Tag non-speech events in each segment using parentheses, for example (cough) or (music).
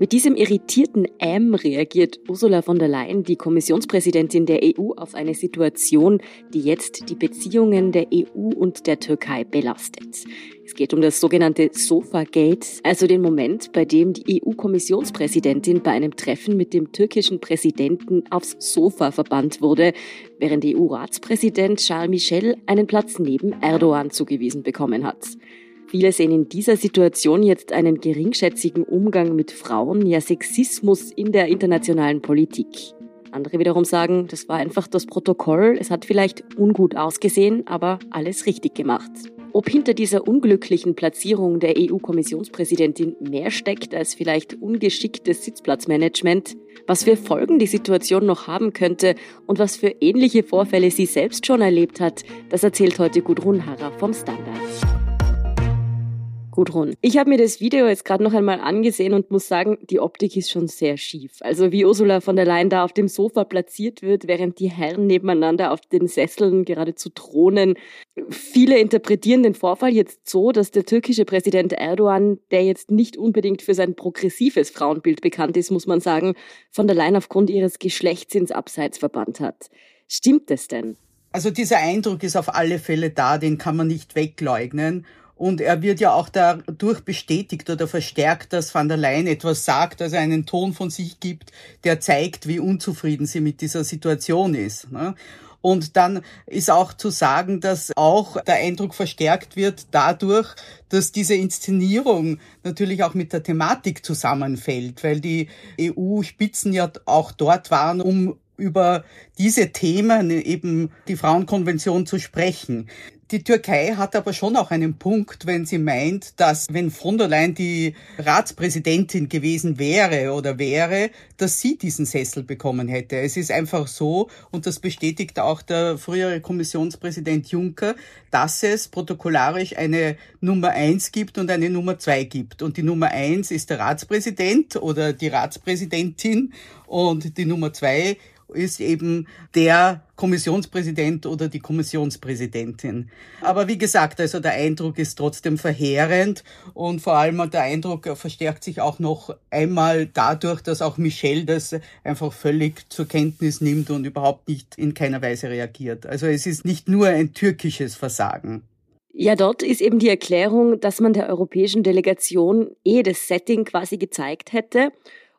Mit diesem irritierten Ähm reagiert Ursula von der Leyen, die Kommissionspräsidentin der EU, auf eine Situation, die jetzt die Beziehungen der EU und der Türkei belastet. Es geht um das sogenannte Sofa-Gate, also den Moment, bei dem die EU-Kommissionspräsidentin bei einem Treffen mit dem türkischen Präsidenten aufs Sofa verbannt wurde, während EU-Ratspräsident Charles Michel einen Platz neben Erdogan zugewiesen bekommen hat. Viele sehen in dieser Situation jetzt einen geringschätzigen Umgang mit Frauen, ja Sexismus in der internationalen Politik. Andere wiederum sagen, das war einfach das Protokoll, es hat vielleicht ungut ausgesehen, aber alles richtig gemacht. Ob hinter dieser unglücklichen Platzierung der EU-Kommissionspräsidentin mehr steckt als vielleicht ungeschicktes Sitzplatzmanagement, was für Folgen die Situation noch haben könnte und was für ähnliche Vorfälle sie selbst schon erlebt hat, das erzählt heute Gudrun Harrer vom Standard. Gudrun. Ich habe mir das Video jetzt gerade noch einmal angesehen und muss sagen, die Optik ist schon sehr schief. Also wie Ursula von der Leyen da auf dem Sofa platziert wird, während die Herren nebeneinander auf den Sesseln geradezu thronen. Viele interpretieren den Vorfall jetzt so, dass der türkische Präsident Erdogan, der jetzt nicht unbedingt für sein progressives Frauenbild bekannt ist, muss man sagen, von der Leyen aufgrund ihres Geschlechts ins Abseits verbannt hat. Stimmt es denn? Also dieser Eindruck ist auf alle Fälle da, den kann man nicht wegleugnen. Und er wird ja auch dadurch bestätigt oder verstärkt, dass Van der Leyen etwas sagt, also einen Ton von sich gibt, der zeigt, wie unzufrieden sie mit dieser Situation ist. Ne? Und dann ist auch zu sagen, dass auch der Eindruck verstärkt wird dadurch, dass diese Inszenierung natürlich auch mit der Thematik zusammenfällt, weil die EU-Spitzen ja auch dort waren, um über diese Themen, eben die Frauenkonvention zu sprechen. Die Türkei hat aber schon auch einen Punkt, wenn sie meint, dass wenn von der Leyen die Ratspräsidentin gewesen wäre oder wäre, dass sie diesen Sessel bekommen hätte. Es ist einfach so, und das bestätigt auch der frühere Kommissionspräsident Juncker, dass es protokollarisch eine Nummer eins gibt und eine Nummer zwei gibt. Und die Nummer eins ist der Ratspräsident oder die Ratspräsidentin und die Nummer zwei ist eben der Kommissionspräsident oder die Kommissionspräsidentin. Aber wie gesagt, also der Eindruck ist trotzdem verheerend und vor allem der Eindruck verstärkt sich auch noch einmal dadurch, dass auch Michel das einfach völlig zur Kenntnis nimmt und überhaupt nicht in keiner Weise reagiert. Also es ist nicht nur ein türkisches Versagen. Ja, dort ist eben die Erklärung, dass man der europäischen Delegation eh das Setting quasi gezeigt hätte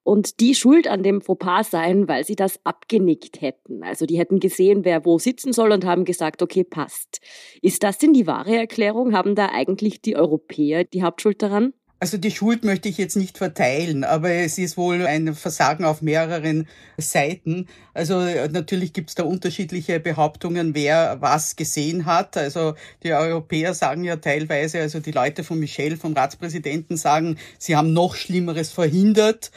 und die schuld an dem Fauxpas sein, weil sie das abgenickt hätten. Also die hätten gesehen, wer wo sitzen soll und haben gesagt, okay, passt. Ist das denn die wahre Erklärung? Haben da eigentlich die Europäer die Hauptschuld daran? Also die Schuld möchte ich jetzt nicht verteilen, aber es ist wohl ein Versagen auf mehreren Seiten. Also natürlich gibt es da unterschiedliche Behauptungen, wer was gesehen hat. Also die Europäer sagen ja teilweise, also die Leute von Michel, vom Ratspräsidenten sagen, sie haben noch Schlimmeres verhindert.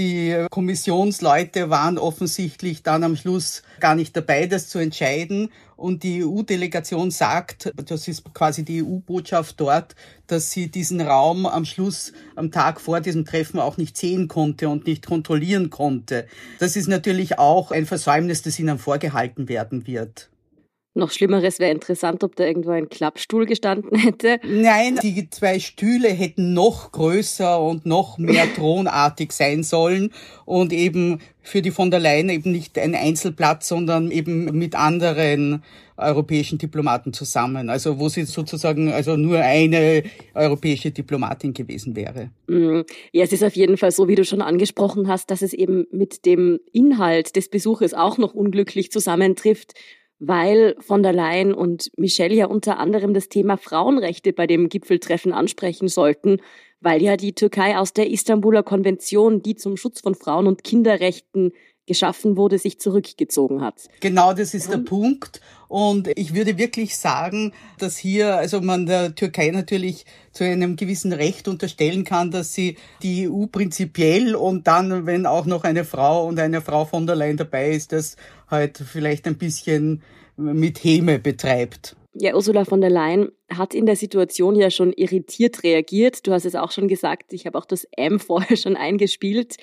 Die Kommissionsleute waren offensichtlich dann am Schluss gar nicht dabei, das zu entscheiden. Und die EU-Delegation sagt, das ist quasi die EU-Botschaft dort, dass sie diesen Raum am Schluss, am Tag vor diesem Treffen auch nicht sehen konnte und nicht kontrollieren konnte. Das ist natürlich auch ein Versäumnis, das ihnen vorgehalten werden wird. Noch Schlimmeres wäre interessant, ob da irgendwo ein Klappstuhl gestanden (laughs) hätte. Nein, die zwei Stühle hätten noch größer und noch mehr (laughs) thronartig sein sollen und eben für die von der Leyen eben nicht ein Einzelplatz, sondern eben mit anderen europäischen Diplomaten zusammen. Also wo sie sozusagen also nur eine europäische Diplomatin gewesen wäre. Mm. Ja, es ist auf jeden Fall so, wie du schon angesprochen hast, dass es eben mit dem Inhalt des Besuches auch noch unglücklich zusammentrifft weil von der Leyen und Michelle ja unter anderem das Thema Frauenrechte bei dem Gipfeltreffen ansprechen sollten, weil ja die Türkei aus der Istanbuler Konvention, die zum Schutz von Frauen- und Kinderrechten geschaffen wurde, sich zurückgezogen hat. Genau, das ist der Punkt. Und ich würde wirklich sagen, dass hier, also man der Türkei natürlich zu einem gewissen Recht unterstellen kann, dass sie die EU prinzipiell und dann, wenn auch noch eine Frau und eine Frau von der Leyen dabei ist, das halt vielleicht ein bisschen mit Häme betreibt. Ja, Ursula von der Leyen hat in der Situation ja schon irritiert reagiert. Du hast es auch schon gesagt, ich habe auch das M vorher schon eingespielt.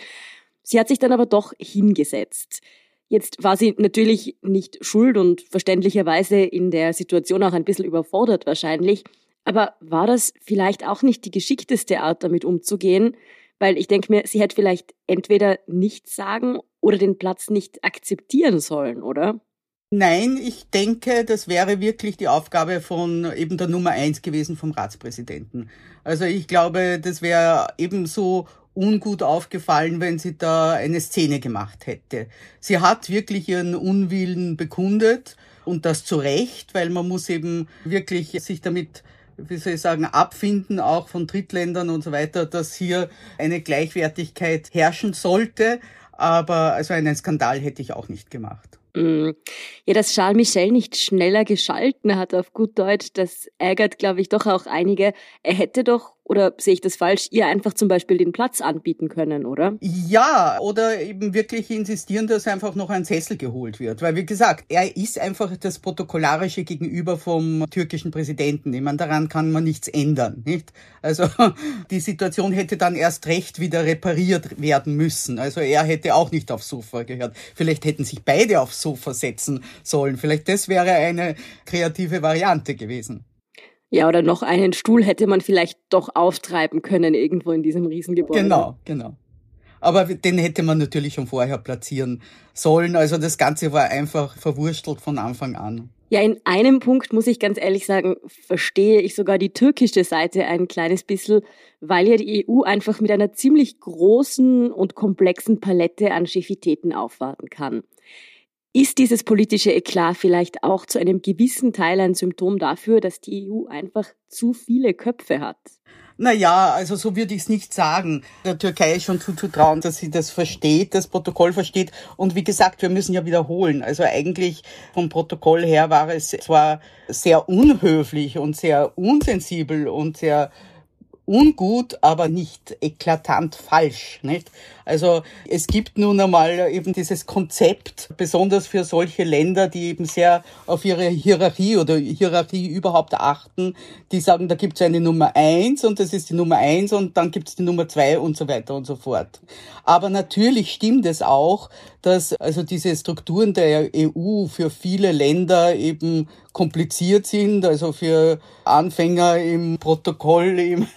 Sie hat sich dann aber doch hingesetzt. Jetzt war sie natürlich nicht schuld und verständlicherweise in der Situation auch ein bisschen überfordert wahrscheinlich. Aber war das vielleicht auch nicht die geschickteste Art, damit umzugehen? Weil ich denke mir, sie hätte vielleicht entweder nichts sagen oder den Platz nicht akzeptieren sollen, oder? Nein, ich denke, das wäre wirklich die Aufgabe von eben der Nummer eins gewesen vom Ratspräsidenten. Also ich glaube, das wäre ebenso ungut aufgefallen, wenn sie da eine Szene gemacht hätte. Sie hat wirklich ihren Unwillen bekundet und das zu Recht, weil man muss eben wirklich sich damit wie soll ich sagen, abfinden, auch von Drittländern und so weiter, dass hier eine Gleichwertigkeit herrschen sollte. Aber also einen Skandal hätte ich auch nicht gemacht. Mm. Ja, dass Charles Michel nicht schneller geschalten hat auf gut Deutsch, das ärgert, glaube ich, doch auch einige. Er hätte doch oder sehe ich das falsch, ihr einfach zum Beispiel den Platz anbieten können, oder? Ja, oder eben wirklich insistieren, dass einfach noch ein Sessel geholt wird. Weil, wie gesagt, er ist einfach das Protokollarische Gegenüber vom türkischen Präsidenten. Ich meine, daran kann man nichts ändern, nicht? Also, (laughs) die Situation hätte dann erst recht wieder repariert werden müssen. Also, er hätte auch nicht aufs Sofa gehört. Vielleicht hätten sich beide aufs Sofa setzen sollen. Vielleicht das wäre eine kreative Variante gewesen. Ja, oder noch einen Stuhl hätte man vielleicht doch auftreiben können irgendwo in diesem Riesengebäude. Genau, genau. Aber den hätte man natürlich schon vorher platzieren sollen. Also das Ganze war einfach verwurstelt von Anfang an. Ja, in einem Punkt muss ich ganz ehrlich sagen, verstehe ich sogar die türkische Seite ein kleines bisschen, weil ja die EU einfach mit einer ziemlich großen und komplexen Palette an Chefitäten aufwarten kann. Ist dieses politische Eklat vielleicht auch zu einem gewissen Teil ein Symptom dafür, dass die EU einfach zu viele Köpfe hat? Naja, also so würde ich es nicht sagen. Der Türkei ist schon zuzutrauen, dass sie das versteht, das Protokoll versteht. Und wie gesagt, wir müssen ja wiederholen. Also eigentlich vom Protokoll her war es zwar sehr unhöflich und sehr unsensibel und sehr ungut, aber nicht eklatant falsch, nicht? Also es gibt nun einmal eben dieses Konzept, besonders für solche Länder, die eben sehr auf ihre Hierarchie oder Hierarchie überhaupt achten, die sagen, da gibt es eine Nummer eins und das ist die Nummer eins und dann gibt es die Nummer zwei und so weiter und so fort. Aber natürlich stimmt es auch, dass also diese Strukturen der EU für viele Länder eben kompliziert sind, also für Anfänger im Protokoll, im,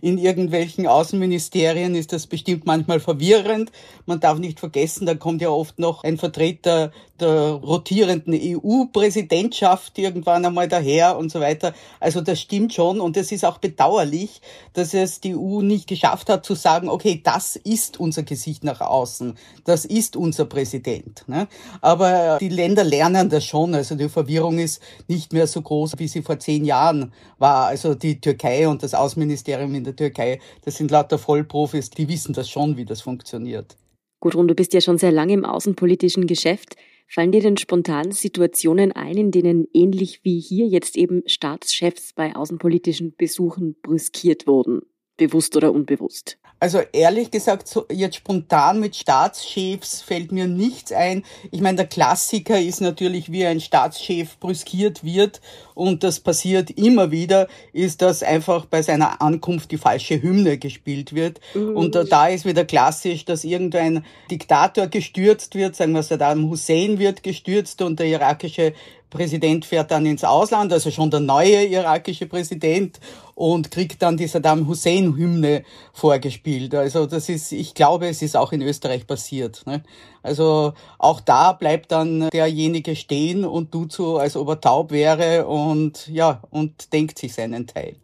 in irgendwelchen Außenministerien ist das bestimmt manchmal verwirrend. Man darf nicht vergessen, da kommt ja oft noch ein Vertreter der rotierenden EU-Präsidentschaft irgendwann einmal daher und so weiter. Also das stimmt schon und es ist auch bedauerlich, dass es die EU nicht geschafft hat zu sagen, okay, das ist unser Gesicht nach außen, das ist unser Präsident. Ne? Aber die Länder lernen das schon, also die Verwirrung ist nicht mehr so groß, wie sie vor zehn Jahren war. Also die Türkei und das Außenministerium in der Türkei, das sind lauter Vollprofis, die wissen das schon, wie das funktioniert. Gudrun, du bist ja schon sehr lange im außenpolitischen Geschäft. Fallen dir denn spontan Situationen ein, in denen ähnlich wie hier jetzt eben Staatschefs bei außenpolitischen Besuchen brüskiert wurden? Bewusst oder unbewusst? Also ehrlich gesagt, so jetzt spontan mit Staatschefs fällt mir nichts ein. Ich meine, der Klassiker ist natürlich, wie ein Staatschef brüskiert wird und das passiert immer wieder, ist, dass einfach bei seiner Ankunft die falsche Hymne gespielt wird. Mhm. Und da ist wieder klassisch, dass irgendein Diktator gestürzt wird, sagen wir Saddam Hussein wird gestürzt und der irakische Präsident fährt dann ins Ausland, also schon der neue irakische Präsident und kriegt dann die Saddam Hussein Hymne vorgespielt. Also das ist, ich glaube, es ist auch in Österreich passiert. Ne? Also auch da bleibt dann derjenige stehen und tut so, als ob er taub wäre und ja, und denkt sich seinen Teil.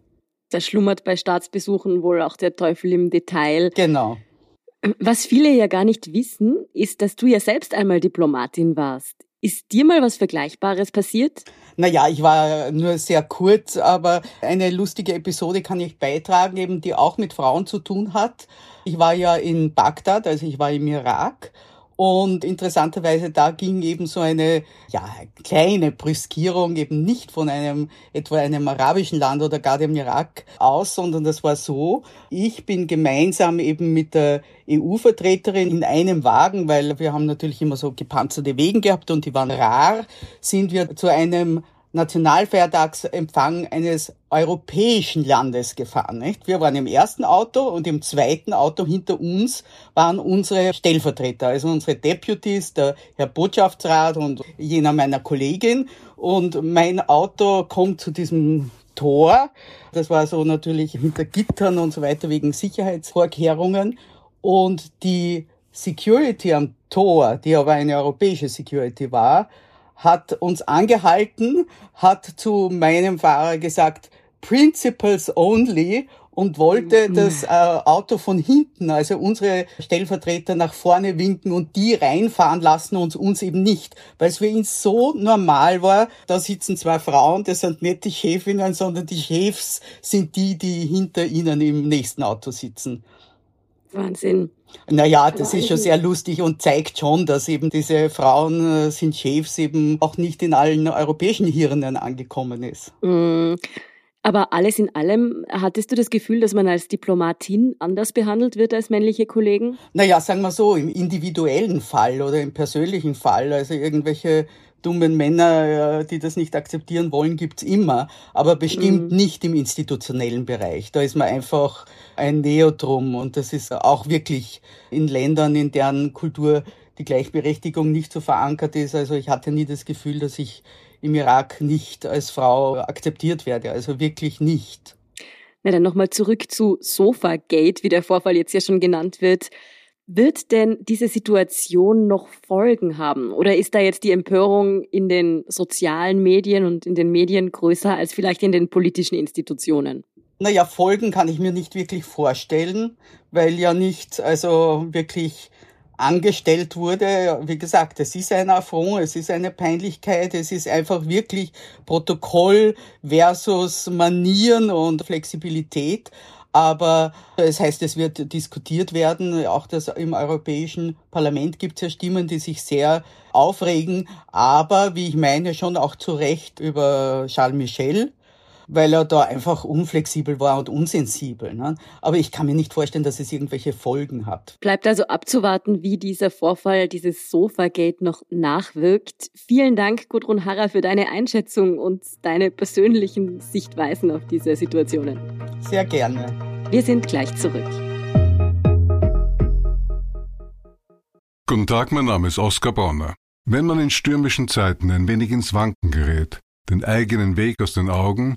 Da schlummert bei Staatsbesuchen wohl auch der Teufel im Detail. Genau. Was viele ja gar nicht wissen, ist, dass du ja selbst einmal Diplomatin warst. Ist dir mal was Vergleichbares passiert? Naja, ich war nur sehr kurz, aber eine lustige Episode kann ich beitragen, eben die auch mit Frauen zu tun hat. Ich war ja in Bagdad, also ich war im Irak und interessanterweise, da ging eben so eine ja, kleine Brüskierung eben nicht von einem etwa einem arabischen Land oder gar dem Irak aus, sondern das war so, ich bin gemeinsam eben mit der EU-Vertreterin in einem Wagen, weil wir haben natürlich immer so gepanzerte Wegen gehabt und die waren rar, sind wir zu einem Nationalfeiertagsempfang eines europäischen Landes gefahren. Nicht? Wir waren im ersten Auto und im zweiten Auto hinter uns waren unsere Stellvertreter, also unsere Deputies, der Herr Botschaftsrat und jener meiner Kollegin. Und mein Auto kommt zu diesem Tor. Das war so natürlich hinter Gittern und so weiter wegen Sicherheitsvorkehrungen. Und die Security am Tor, die aber eine europäische Security war, hat uns angehalten, hat zu meinem Fahrer gesagt, Principles only und wollte das äh, Auto von hinten, also unsere Stellvertreter nach vorne winken und die reinfahren lassen und uns eben nicht, weil es für ihn so normal war, da sitzen zwei Frauen, das sind nicht die Chefinnen, sondern die Chefs sind die, die hinter ihnen im nächsten Auto sitzen. Wahnsinn. Naja, das ist schon sehr lustig und zeigt schon, dass eben diese Frauen äh, sind Chefs eben auch nicht in allen europäischen Hirnen angekommen ist. Mm. Aber alles in allem, hattest du das Gefühl, dass man als Diplomatin anders behandelt wird als männliche Kollegen? Naja, sagen wir so, im individuellen Fall oder im persönlichen Fall, also irgendwelche dummen Männer, die das nicht akzeptieren wollen, gibt's immer, aber bestimmt mhm. nicht im institutionellen Bereich. Da ist man einfach ein Neotrum und das ist auch wirklich in Ländern, in deren Kultur die Gleichberechtigung nicht so verankert ist. Also ich hatte nie das Gefühl, dass ich im Irak nicht als Frau akzeptiert werde, also wirklich nicht. Na dann nochmal zurück zu Sofagate, wie der Vorfall jetzt ja schon genannt wird. Wird denn diese Situation noch Folgen haben? Oder ist da jetzt die Empörung in den sozialen Medien und in den Medien größer als vielleicht in den politischen Institutionen? Naja, Folgen kann ich mir nicht wirklich vorstellen, weil ja nicht, also wirklich angestellt wurde. Wie gesagt, es ist ein Affront, es ist eine Peinlichkeit, es ist einfach wirklich Protokoll versus Manieren und Flexibilität. Aber es heißt, es wird diskutiert werden. Auch das im Europäischen Parlament gibt es ja Stimmen, die sich sehr aufregen. Aber, wie ich meine, schon auch zu Recht über Charles Michel, weil er da einfach unflexibel war und unsensibel. Ne? Aber ich kann mir nicht vorstellen, dass es irgendwelche Folgen hat. Bleibt also abzuwarten, wie dieser Vorfall, dieses Sofagate noch nachwirkt. Vielen Dank, Gudrun Harrer, für deine Einschätzung und deine persönlichen Sichtweisen auf diese Situationen. Sehr gerne. Wir sind gleich zurück. Guten Tag, mein Name ist Oskar Bonner. Wenn man in stürmischen Zeiten ein wenig ins Wanken gerät, den eigenen Weg aus den Augen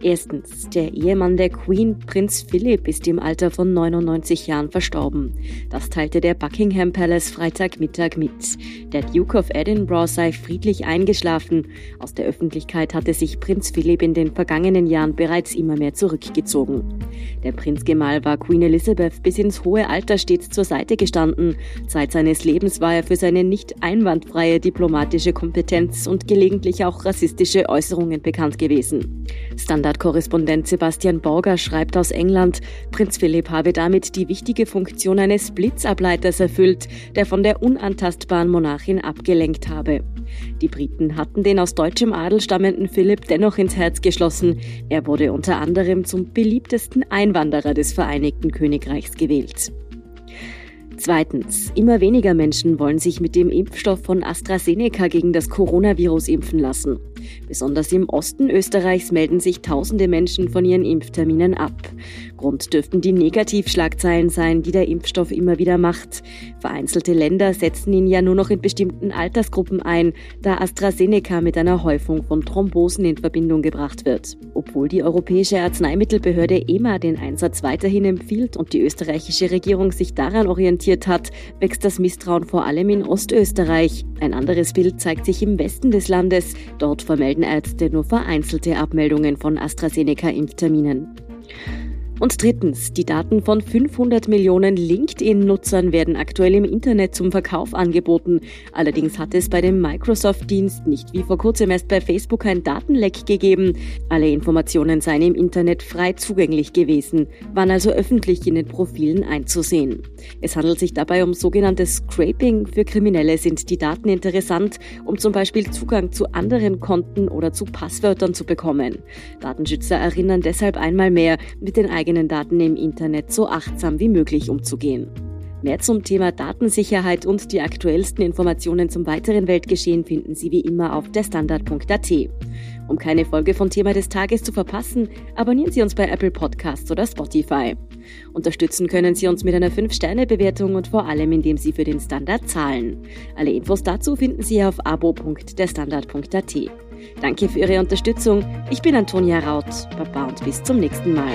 Erstens, der Ehemann der Queen, Prinz Philipp, ist im Alter von 99 Jahren verstorben. Das teilte der Buckingham Palace Freitagmittag mit. Der Duke of Edinburgh sei friedlich eingeschlafen. Aus der Öffentlichkeit hatte sich Prinz Philipp in den vergangenen Jahren bereits immer mehr zurückgezogen. Der Prinzgemahl war Queen Elizabeth bis ins hohe Alter stets zur Seite gestanden. Zeit seines Lebens war er für seine nicht einwandfreie diplomatische Kompetenz und gelegentlich auch rassistische Äußerungen bekannt gewesen. Standardkorrespondent Sebastian Borger schreibt aus England, Prinz Philipp habe damit die wichtige Funktion eines Blitzableiters erfüllt, der von der unantastbaren Monarchin abgelenkt habe. Die Briten hatten den aus deutschem Adel stammenden Philipp dennoch ins Herz geschlossen. Er wurde unter anderem zum beliebtesten Einwanderer des Vereinigten Königreichs gewählt. Zweitens, immer weniger Menschen wollen sich mit dem Impfstoff von AstraZeneca gegen das Coronavirus impfen lassen. Besonders im Osten Österreichs melden sich tausende Menschen von ihren Impfterminen ab. Grund dürften die Negativschlagzeilen sein, die der Impfstoff immer wieder macht. Vereinzelte Länder setzen ihn ja nur noch in bestimmten Altersgruppen ein, da AstraZeneca mit einer Häufung von Thrombosen in Verbindung gebracht wird. Obwohl die Europäische Arzneimittelbehörde EMA den Einsatz weiterhin empfiehlt und die österreichische Regierung sich daran orientiert hat, wächst das Misstrauen vor allem in Ostösterreich. Ein anderes Bild zeigt sich im Westen des Landes. Dort vermelden Ärzte nur vereinzelte Abmeldungen von AstraZeneca-Impfterminen. Und drittens, die Daten von 500 Millionen LinkedIn-Nutzern werden aktuell im Internet zum Verkauf angeboten. Allerdings hat es bei dem Microsoft-Dienst nicht wie vor kurzem erst bei Facebook ein Datenleck gegeben. Alle Informationen seien im Internet frei zugänglich gewesen, waren also öffentlich in den Profilen einzusehen. Es handelt sich dabei um sogenanntes Scraping. Für Kriminelle sind die Daten interessant, um zum Beispiel Zugang zu anderen Konten oder zu Passwörtern zu bekommen. Datenschützer erinnern deshalb einmal mehr, mit den eigenen Daten im Internet so achtsam wie möglich umzugehen. Mehr zum Thema Datensicherheit und die aktuellsten Informationen zum weiteren Weltgeschehen finden Sie wie immer auf derstandard.at. Um keine Folge von Thema des Tages zu verpassen, abonnieren Sie uns bei Apple Podcasts oder Spotify. Unterstützen können Sie uns mit einer 5-Sterne-Bewertung und vor allem, indem Sie für den Standard zahlen. Alle Infos dazu finden Sie auf abo.derstandard.at. Danke für Ihre Unterstützung. Ich bin Antonia Raut. Baba und bis zum nächsten Mal.